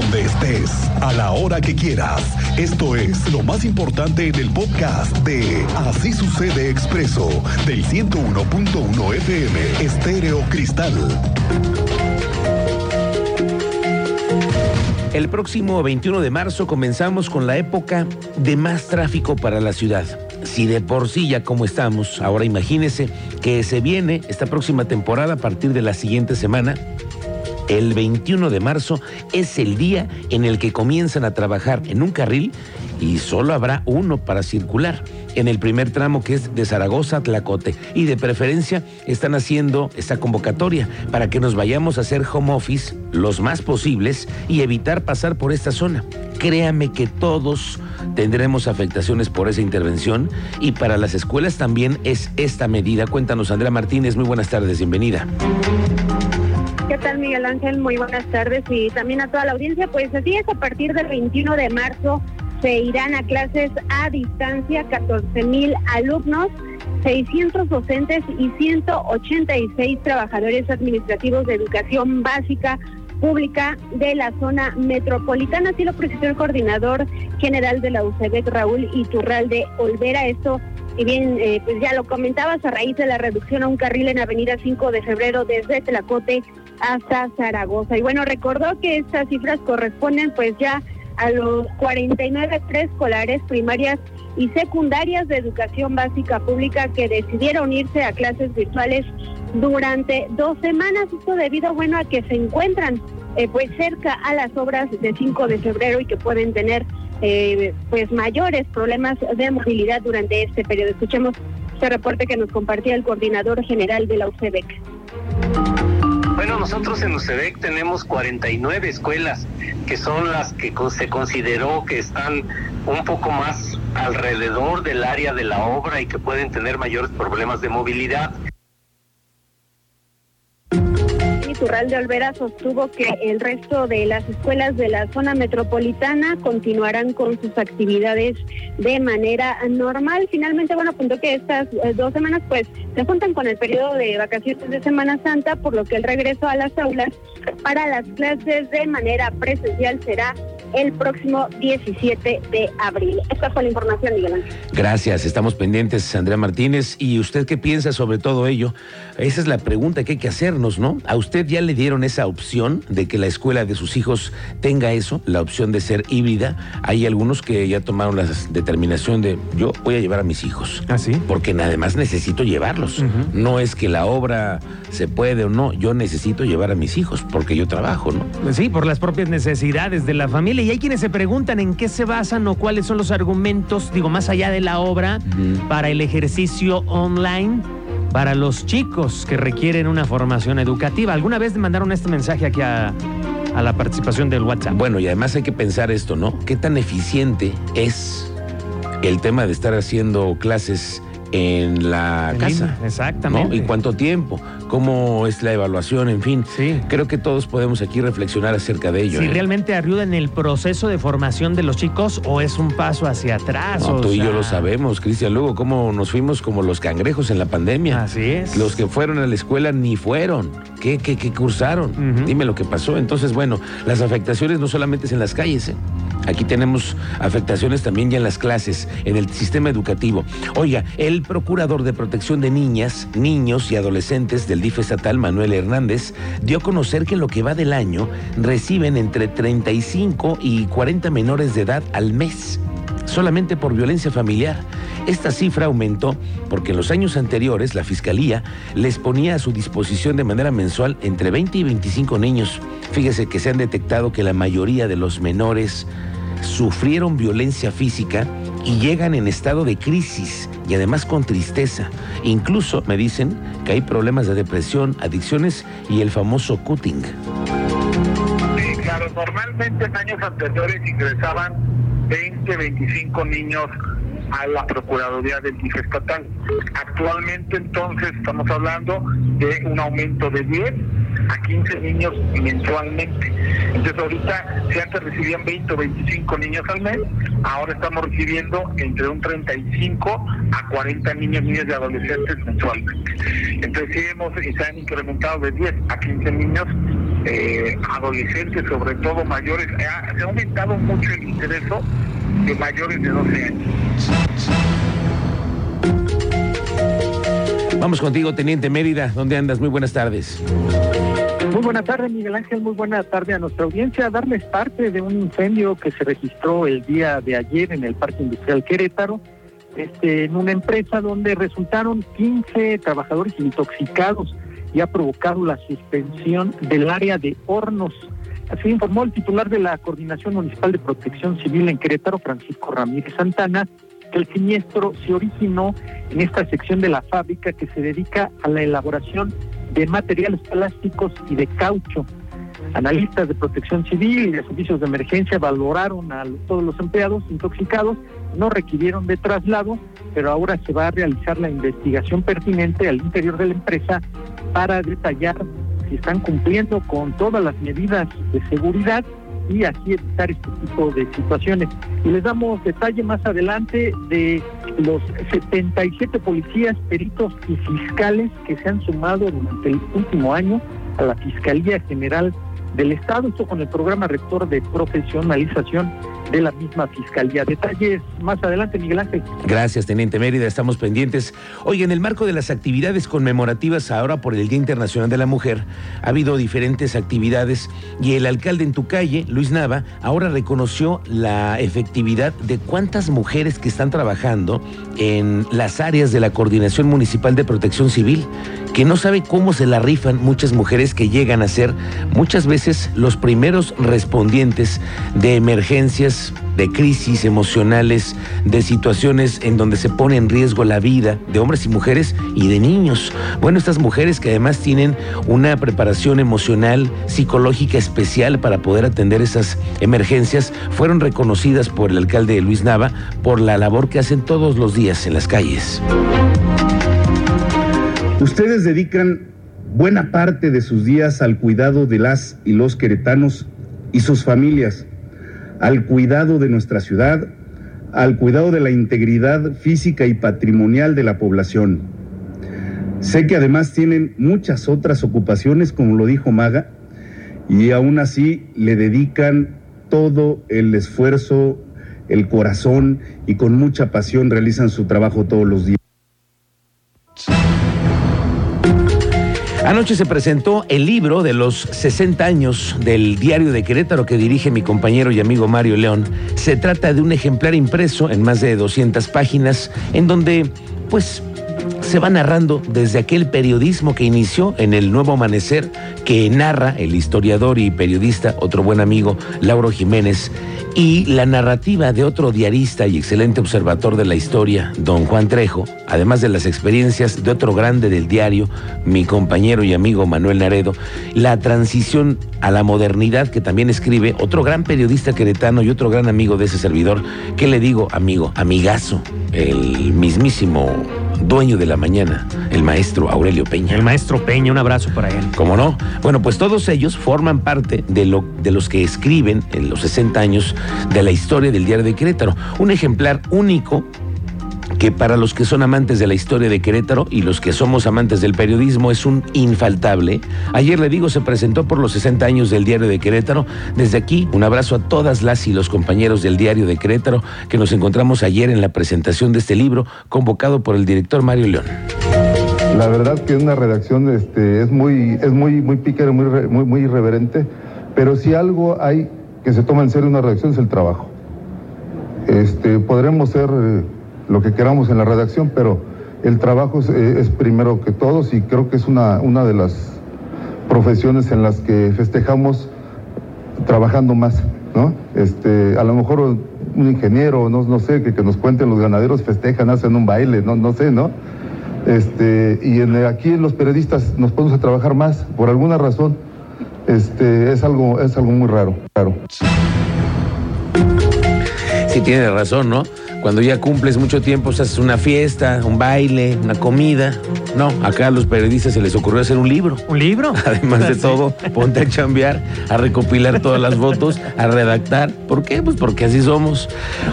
donde estés, a la hora que quieras. Esto es lo más importante en el podcast de Así sucede expreso del 101.1 FM Estéreo Cristal. El próximo 21 de marzo comenzamos con la época de más tráfico para la ciudad. Si de por sí ya como estamos, ahora imagínese que se viene esta próxima temporada a partir de la siguiente semana. El 21 de marzo es el día en el que comienzan a trabajar en un carril y solo habrá uno para circular en el primer tramo que es de Zaragoza a Tlacote. Y de preferencia están haciendo esta convocatoria para que nos vayamos a hacer home office los más posibles y evitar pasar por esta zona. Créame que todos tendremos afectaciones por esa intervención y para las escuelas también es esta medida. Cuéntanos, Andrea Martínez, muy buenas tardes, bienvenida. ¿Qué tal, Miguel Ángel? Muy buenas tardes y también a toda la audiencia. Pues así es, a partir del 21 de marzo se irán a clases a distancia 14 mil alumnos, 600 docentes y 186 trabajadores administrativos de educación básica pública de la zona metropolitana. Así lo precisó el coordinador general de la UCEBEC, Raúl Iturralde Olvera. Esto, y bien, eh, pues ya lo comentabas, a raíz de la reducción a un carril en Avenida 5 de Febrero desde Tlacote hasta Zaragoza. Y bueno, recordó que estas cifras corresponden pues ya a los 49 preescolares, primarias y secundarias de educación básica pública que decidieron irse a clases virtuales durante dos semanas. Esto debido, bueno, a que se encuentran eh, pues cerca a las obras de 5 de febrero y que pueden tener eh, pues mayores problemas de movilidad durante este periodo. Escuchemos este reporte que nos compartía el coordinador general de la UCEBEC. Nosotros en UCEBEC tenemos 49 escuelas que son las que se consideró que están un poco más alrededor del área de la obra y que pueden tener mayores problemas de movilidad. De Olvera sostuvo que el resto de las escuelas de la zona metropolitana continuarán con sus actividades de manera normal. Finalmente, bueno, apuntó que estas eh, dos semanas pues se juntan con el periodo de vacaciones de Semana Santa, por lo que el regreso a las aulas para las clases de manera presencial será el próximo 17 de abril. Esta fue la información, Miguel Ángel. Gracias, estamos pendientes, Andrea Martínez. ¿Y usted qué piensa sobre todo ello? Esa es la pregunta que hay que hacernos, ¿no? ¿A usted ya le dieron esa opción de que la escuela de sus hijos tenga eso, la opción de ser híbrida? Hay algunos que ya tomaron la determinación de yo voy a llevar a mis hijos. ¿Ah, sí? Porque nada más necesito llevarlos. No es que la obra se puede o no, yo necesito llevar a mis hijos porque yo trabajo, ¿no? Sí, por las propias necesidades de la familia y hay quienes se preguntan en qué se basan o cuáles son los argumentos, digo, más allá de la obra, para el ejercicio online para los chicos que requieren una formación educativa. ¿Alguna vez mandaron este mensaje aquí a, a la participación del WhatsApp? Bueno, y además hay que pensar esto, ¿no? ¿Qué tan eficiente es el tema de estar haciendo clases en la casa. exactamente. ¿Y cuánto tiempo? ¿Cómo es la evaluación? En fin, sí. creo que todos podemos aquí reflexionar acerca de ello. Si ¿eh? realmente ayuda en el proceso de formación de los chicos o es un paso hacia atrás. No, tú y yo lo sabemos, Cristian. Luego, cómo nos fuimos como los cangrejos en la pandemia. Así es. Los que fueron a la escuela ni fueron. ¿Qué, qué, qué cursaron? Dime lo que pasó. Entonces, bueno, las afectaciones no solamente es en las calles, ¿eh? Aquí tenemos afectaciones también ya en las clases, en el sistema educativo. Oiga, el procurador de protección de niñas, niños y adolescentes del DIF estatal, Manuel Hernández, dio a conocer que lo que va del año reciben entre 35 y 40 menores de edad al mes solamente por violencia familiar. Esta cifra aumentó porque en los años anteriores la Fiscalía les ponía a su disposición de manera mensual entre 20 y 25 niños. Fíjese que se han detectado que la mayoría de los menores sufrieron violencia física y llegan en estado de crisis y además con tristeza. Incluso me dicen que hay problemas de depresión, adicciones y el famoso cutting. Sí, claro, normalmente en años anteriores ingresaban 20, 25 niños a la Procuraduría del DIF estatal. Actualmente entonces estamos hablando de un aumento de 10 a 15 niños mensualmente. Entonces ahorita si antes recibían 20 o 25 niños al mes, ahora estamos recibiendo entre un 35 a 40 niños, niñas y adolescentes mensualmente. Entonces sí hemos, se han incrementado de 10 a 15 niños eh, adolescentes, sobre todo mayores. se ha aumentado mucho el ingreso de mayores de 12 años. Vamos contigo, Teniente Mérida. ¿Dónde andas? Muy buenas tardes. Muy buenas tardes, Miguel Ángel. Muy buena tarde a nuestra audiencia. Darles parte de un incendio que se registró el día de ayer en el Parque Industrial Querétaro, este, en una empresa donde resultaron 15 trabajadores intoxicados y ha provocado la suspensión del área de hornos. Así informó el titular de la Coordinación Municipal de Protección Civil en Querétaro, Francisco Ramírez Santana, que el siniestro se originó en esta sección de la fábrica que se dedica a la elaboración de materiales plásticos y de caucho. Analistas de protección civil y de servicios de emergencia valoraron a todos los empleados intoxicados, no requirieron de traslado, pero ahora se va a realizar la investigación pertinente al interior de la empresa para detallar si están cumpliendo con todas las medidas de seguridad y así evitar este tipo de situaciones. Y les damos detalle más adelante de los 77 policías, peritos y fiscales que se han sumado durante el último año a la Fiscalía General del Estado, esto con el programa rector de profesionalización de la misma fiscalía. Detalles más adelante, Miguel Ángel. Gracias, Teniente Mérida. Estamos pendientes. Hoy, en el marco de las actividades conmemorativas ahora por el Día Internacional de la Mujer, ha habido diferentes actividades y el alcalde en tu calle, Luis Nava, ahora reconoció la efectividad de cuántas mujeres que están trabajando en las áreas de la Coordinación Municipal de Protección Civil, que no sabe cómo se la rifan muchas mujeres que llegan a ser muchas veces los primeros respondientes de emergencias de crisis emocionales, de situaciones en donde se pone en riesgo la vida de hombres y mujeres y de niños. Bueno, estas mujeres que además tienen una preparación emocional, psicológica especial para poder atender esas emergencias, fueron reconocidas por el alcalde Luis Nava por la labor que hacen todos los días en las calles. Ustedes dedican buena parte de sus días al cuidado de las y los queretanos y sus familias al cuidado de nuestra ciudad, al cuidado de la integridad física y patrimonial de la población. Sé que además tienen muchas otras ocupaciones, como lo dijo Maga, y aún así le dedican todo el esfuerzo, el corazón y con mucha pasión realizan su trabajo todos los días. Anoche se presentó el libro de los 60 años del diario de Querétaro que dirige mi compañero y amigo Mario León. Se trata de un ejemplar impreso en más de 200 páginas en donde pues se va narrando desde aquel periodismo que inició en el Nuevo Amanecer, que narra el historiador y periodista, otro buen amigo, Lauro Jiménez, y la narrativa de otro diarista y excelente observador de la historia, don Juan Trejo, además de las experiencias de otro grande del diario, mi compañero y amigo Manuel Naredo, la transición a la modernidad que también escribe otro gran periodista queretano y otro gran amigo de ese servidor, ¿qué le digo, amigo, amigazo, el mismísimo dueño de la mañana, el maestro Aurelio Peña. El maestro Peña, un abrazo para él. ¿Cómo no? Bueno, pues todos ellos forman parte de, lo, de los que escriben en los 60 años de la historia del diario de Querétaro. Un ejemplar único que para los que son amantes de la historia de Querétaro y los que somos amantes del periodismo es un infaltable. Ayer le digo, se presentó por los 60 años del diario de Querétaro. Desde aquí, un abrazo a todas las y los compañeros del diario de Querétaro que nos encontramos ayer en la presentación de este libro convocado por el director Mario León. La verdad que una redacción este, es muy, es muy, muy pícara, muy, muy, muy irreverente, pero si algo hay que se toma en serio una redacción es el trabajo. Este, podremos ser eh, lo que queramos en la redacción, pero el trabajo eh, es, primero que todos y creo que es una, una de las profesiones en las que festejamos trabajando más, ¿no? Este, a lo mejor un ingeniero, no, no sé, que, que nos cuenten los ganaderos festejan, hacen un baile, no, no sé, ¿no? Este, y en, aquí los periodistas nos ponemos a trabajar más, por alguna razón, este, es algo, es algo muy raro, raro. Sí, tiene razón, ¿no? Cuando ya cumples mucho tiempo, haces una fiesta, un baile, una comida. No, acá a los periodistas se les ocurrió hacer un libro. ¿Un libro? Además de todo, ponte a chambear, a recopilar todas las votos, a redactar. ¿Por qué? Pues porque así somos.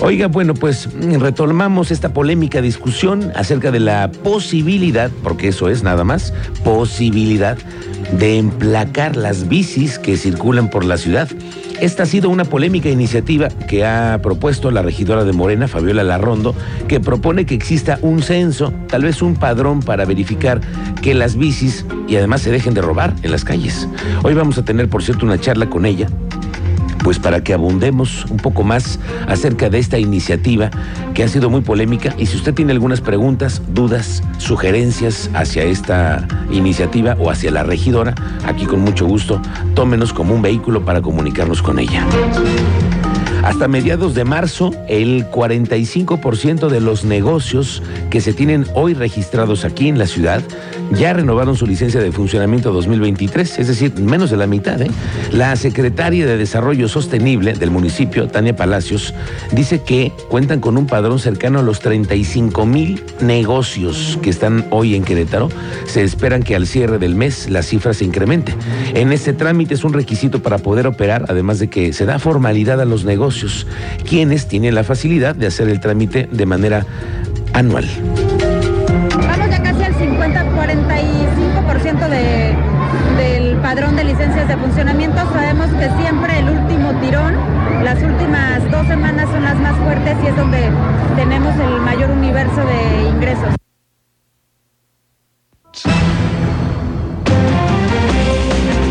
Oiga, bueno, pues retomamos esta polémica discusión acerca de la posibilidad, porque eso es nada más, posibilidad de emplacar las bicis que circulan por la ciudad. Esta ha sido una polémica iniciativa que ha propuesto la regidora de Morena, Fabiola Larrondo, que propone que exista un censo, tal vez un padrón para verificar que las bicis y además se dejen de robar en las calles. Hoy vamos a tener, por cierto, una charla con ella pues para que abundemos un poco más acerca de esta iniciativa que ha sido muy polémica y si usted tiene algunas preguntas, dudas, sugerencias hacia esta iniciativa o hacia la regidora, aquí con mucho gusto, tómenos como un vehículo para comunicarnos con ella. Hasta mediados de marzo, el 45% de los negocios que se tienen hoy registrados aquí en la ciudad ya renovaron su licencia de funcionamiento 2023, es decir, menos de la mitad. ¿eh? La secretaria de Desarrollo Sostenible del municipio, Tania Palacios, dice que cuentan con un padrón cercano a los 35 mil negocios que están hoy en Querétaro. Se esperan que al cierre del mes la cifra se incremente. En este trámite es un requisito para poder operar, además de que se da formalidad a los negocios, quienes tienen la facilidad de hacer el trámite de manera anual. Vamos ya casi al 50, 45% de, del padrón de licencias de funcionamiento. Sabemos que siempre el último tirón, las últimas dos semanas son las más fuertes y es donde tenemos el mayor